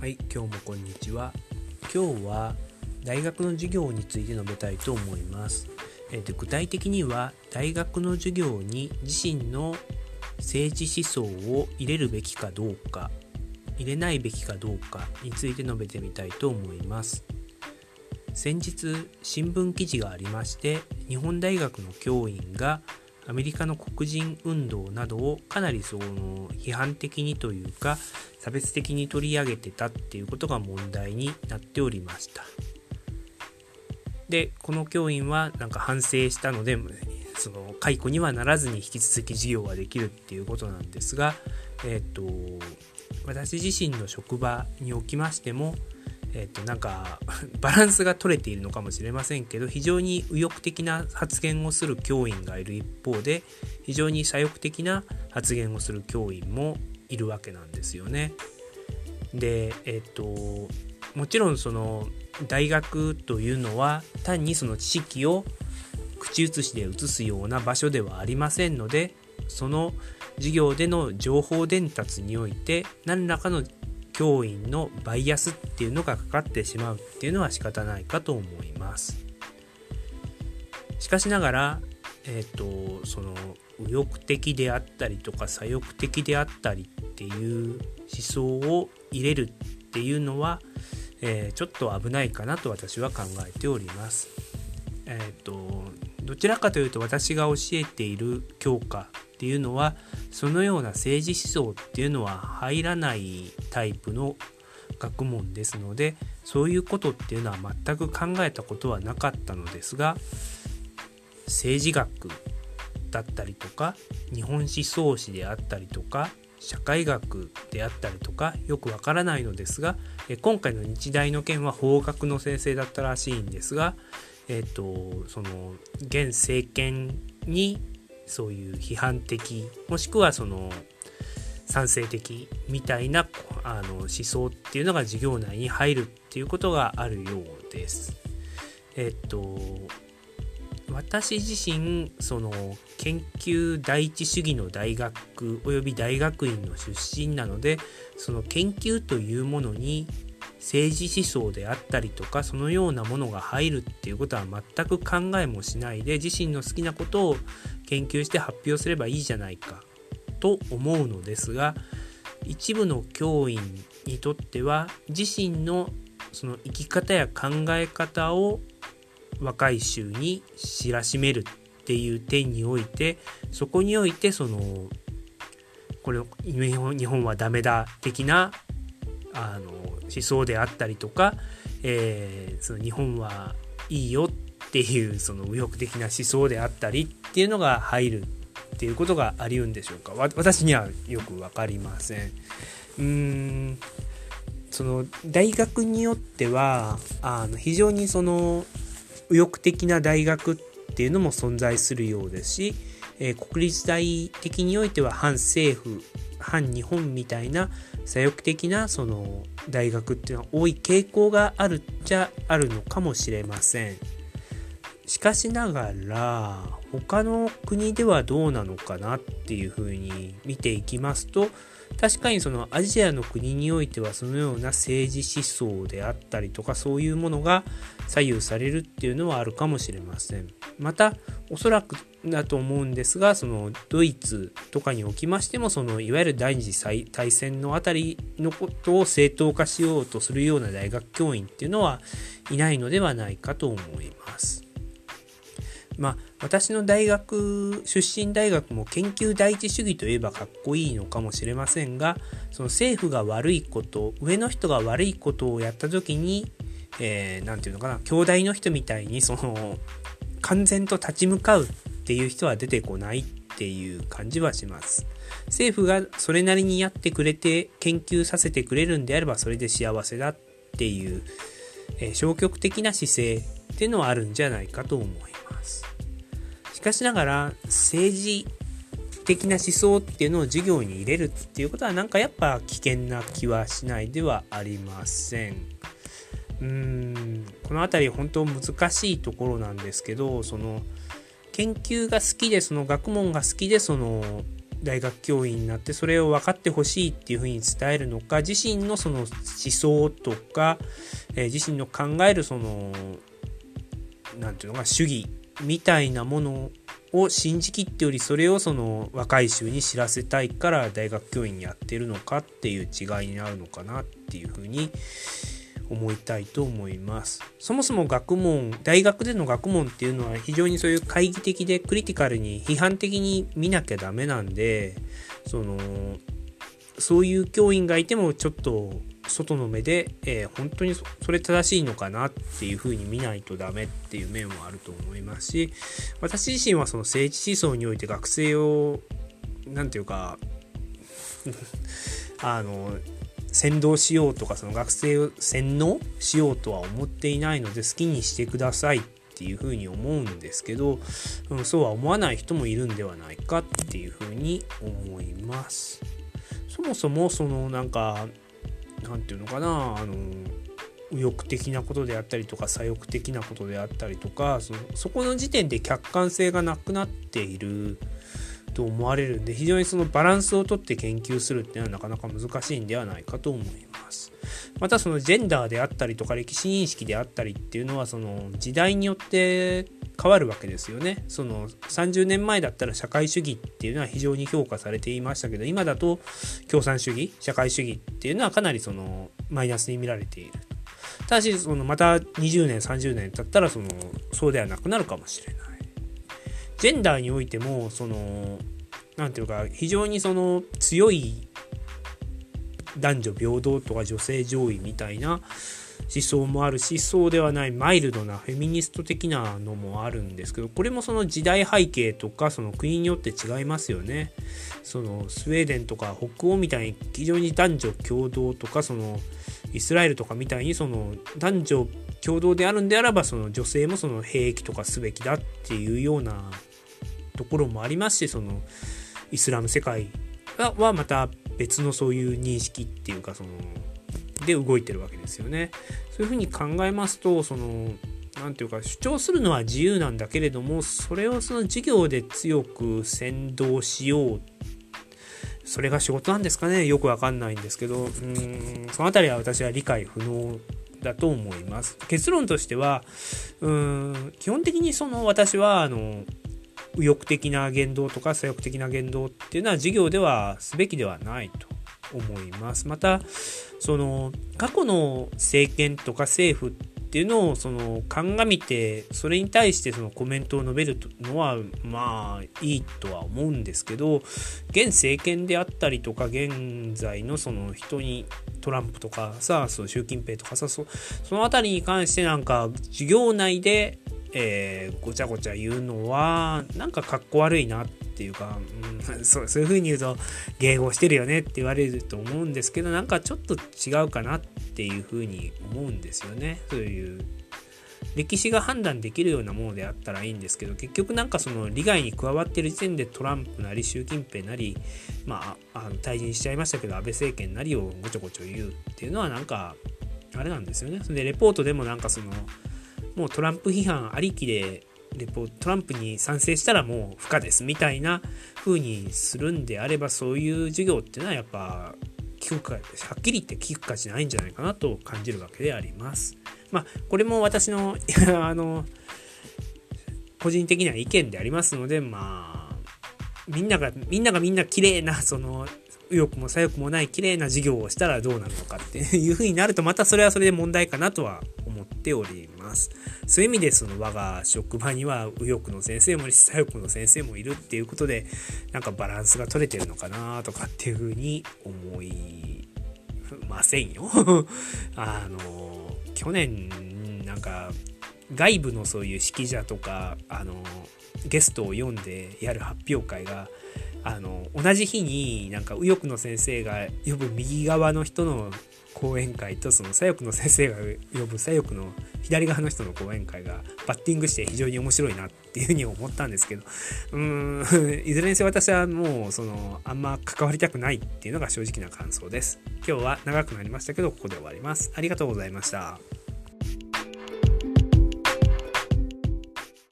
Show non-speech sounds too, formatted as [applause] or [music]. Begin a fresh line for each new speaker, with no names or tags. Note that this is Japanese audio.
はい、今日もこんにちは。今日は大学の授業について述べたいと思います。えーで具体的には大学の授業に自身の政治思想を入れるべきかどうか、入れないべきかどうかについて述べてみたいと思います。先日新聞記事がありまして日本大学の教員がアメリカの黒人運動などをかなりその批判的にというか差別的に取り上げてたっていうことが問題になっておりました。でこの教員はなんか反省したのでその解雇にはならずに引き続き授業ができるっていうことなんですがえっ、と私自身の職場におきましてもえっとなんか [laughs] バランスが取れているのかもしれませんけど非常に右翼的な発言をする教員がいる一方で非常に左翼的な発言をする教員もいるわけなんですよね。でえっともちろんその大学というのは単にその知識を口移しで移すような場所ではありませんのでその授業での情報伝達において何らかの教員のバイアスっていうのがかかってしまうっていうのは仕方ないかと思います。しかしながら、えっ、とその右翼的であったりとか左翼的であったりっていう思想を入れるっていうのは、えーちょっと危ないかなと私は考えております。えっ、とどちらかというと私が教えている教科っていうのはそのような政治思想っていうのは入らないタイプの学問ですのでそういうことっていうのは全く考えたことはなかったのですが政治学だったりとか日本思想史であったりとか社会学であったりとかよくわからないのですが今回の日大の件は法学の先生だったらしいんですがえっ、とその現政権にそういう批判的もしくはその賛成的みたいなあの思想っていうのが授業内に入るっていうことがあるようです。えっと私自身その研究第一主義の大学および大学院の出身なのでその研究というものに政治思想であったりとかそのようなものが入るっていうことは全く考えもしないで自身の好きなことを研究して発表すればいいじゃないかと思うのですが一部の教員にとっては自身のその生き方や考え方を若い衆に知らしめるっていう点においてそこにおいてそのこれ日本はダメだ的なあの思想であったりとか、えーその日本はいいよっていうその右翼的な思想であったりっていうのが入るっていうことがありうんでしょうかわ私にはよく分かりません。うーんその大学によってはあの非常にその右翼的な大学っていうのも存在するようですし、えー国立大的においては反政府反日本みたいな左翼的なその大学っていうのは多い傾向があるっちゃあるのかもしれません。しかしながら他の国ではどうなのかなっていうふうに見ていきますと確かにそのアジアの国においてはそのような政治思想であったりとかそういうものが左右されるっていうのはあるかもしれません。またおそらくだと思うんですがそのドイツとかにおきましてもそのいわゆる第二次大戦のあたりのことを正当化しようとするような大学教員っていうのはいないのではないかと思います。まあ、私の大学出身大学も研究第一主義といえばかっこいいのかもしれませんがその政府が悪いこと上の人が悪いことをやった時に何、えーていうのかな兄弟の人みたいにその完全と立ち向かうっていう人は出てこないっていう感じはします。政府がそれなりにやってくれて研究させてくれるんであればそれで幸せだっていう、えー消極的な姿勢っていうのはあるんじゃないかと思います。しかしながら政治的な思想っていうのを授業に入れるっていうことはなんかやっぱ危険な気はしないではありません。うーんこの辺り本当難しいところなんですけどその研究が好きでその学問が好きでその大学教員になってそれを分かってほしいっていうふうに伝えるのか自身のその思想とか、えー、自身の考えるその何て言うのか主義みたいなものを信じきってよりそれをその若い衆に知らせたいから大学教員やってるのかっていう違いになるのかなっていうふうに思いたいと思います。そもそも学問、大学での学問っていうのは非常にそういう懐疑的でクリティカルに批判的に見なきゃダメなんで、その、そういう教員がいてもちょっと外の目で、えー、本当にそれ正しいのかなっていうふうに見ないとダメっていう面もあると思いますし、私自身はその政治思想において学生を、何て言うか、[laughs] あの、先導しようとかその学生を洗脳しようとは思っていないので好きにしてくださいっていうふうに思うんですけど、うん、そうは思わない人もいるんではないかっていうふうに思います。そもそもそのなんか何て言うのかなあの右翼的なことであったりとか左翼的なことであったりとかそのそこの時点で客観性がなくなっていると思われるんで非常にそのバランスをとって研究するっていうのはなかなか難しいんではないかと思います。またそのジェンダーであったりとか歴史認識であったりっていうのはその時代によって変わるわけですよね。その30年前だったら社会主義っていうのは非常に評価されていましたけど今だと共産主義社会主義っていうのはかなりそのマイナスに見られている。ただしそのまた20年30年経ったらそのそうではなくなるかもしれない。ジェンダーにおいてもその何ていうか非常にその強い男女平等とか女性上位みたいな思想もあるしそうではないマイルドなフェミニスト的なのもあるんですけどこれもその時代背景とかその国によって違いますよね。そのスウェーデンとか北欧みたいに非常に男女共同とかそのイスラエルとかみたいにその男女共同であるんであればその女性もその兵役とかすべきだっていうようなところもありますしそのイスラム世界はまた別のそういう認識っていうかそので動いてるわけですよね。そういうふうに考えますとその何て言うか主張するのは自由なんだけれどもそれをその授業で強く先導しようそれが仕事なんですかね？よくわかんないんですけどうんその辺りは私は理解不能だと思います。結論としてはうん基本的にその私はあの右翼的な言動とか左翼的な言動っていうのは授業ではすべきではないと思います。またその過去の政権とか政府っていうのをその鑑みてそれに対してそのコメントを述べるのはまあいいとは思うんですけど現政権であったりとか現在のその人にトランプとかさその習近平とかさそその辺りに関してなんか授業内でえー、ごちゃごちゃ言うのはなんかかっこ悪いなっていうか、うん、そうそういう風に言うと迎合してるよねって言われると思うんですけどなんかちょっと違うかなっていう風に思うんですよね。そういう歴史が判断できるようなものであったらいいんですけど結局なんかその利害に加わってる時点でトランプなり習近平なりまああの退陣しちゃいましたけど安倍政権なりをごちょごちょ言うっていうのはなんかあれなんですよね。それでレポートでもなんかそのもうトランプ批判ありきでレポトランプに賛成したらもう不可ですみたいな風にするんであればそういう授業っていうのはやっぱ聞くかはっきり言って聞く価値ないんじゃないかなと感じるわけであります。まあこれも私の [laughs] あの個人的な意見でありますのでまあみんながみんながみんな綺麗なその右翼も左翼もない綺麗な授業をしたらどうなるのかっていう風になるとまたそれはそれで問題かなとはっております。そういう意味でその我が職場には右翼の先生も左翼の先生もいるっていうことでなんかバランスが取れてるのかなとかっていう風に思いませんよ。[laughs] あの去年なんか外部のそういう指揮者とかあのゲストを読んでやる発表会があの同じ日になんか右翼の先生が呼ぶ右側の人の講演会とその左翼の先生が呼ぶ左翼の左側の人の講演会がバッティングして非常に面白いなっていうふうに思ったんですけどうーん [laughs] いずれにせよ私はもうそのあんま関わりたくないっていうのが正直な感想です。今日は長くなりましたけどここで終わります。ありがとうございました。